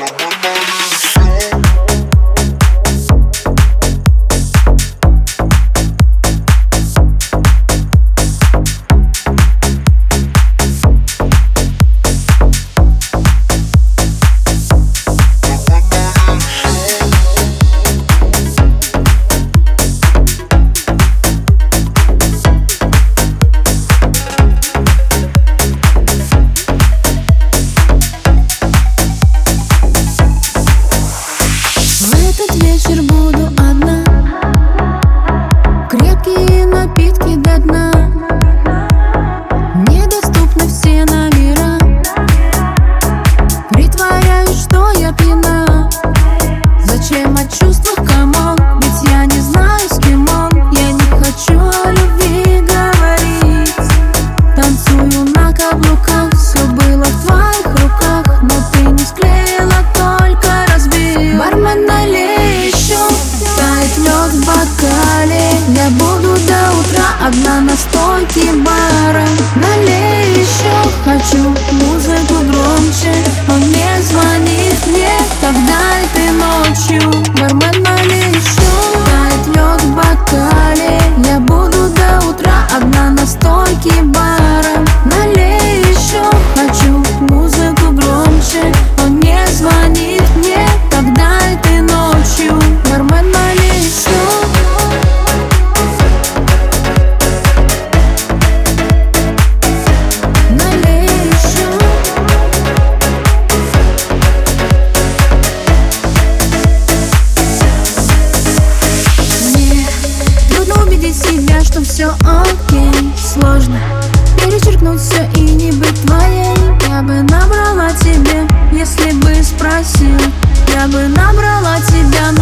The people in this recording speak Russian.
my чем о чувствах, come on Ведь я не знаю, с кем он. Я не хочу о любви говорить. Танцую на каблуках. Все было в твоих руках. Но ты не склеила, только разбил. Бармен, налей еще Тает лед в бокале. Я буду до утра одна на стойке бара. Налей еще Хочу музыку громче. Он мне звонит. что все окей Сложно. Перечеркнуть все и не быть твоей Я бы набрала тебе, если бы спросил Я бы набрала тебя,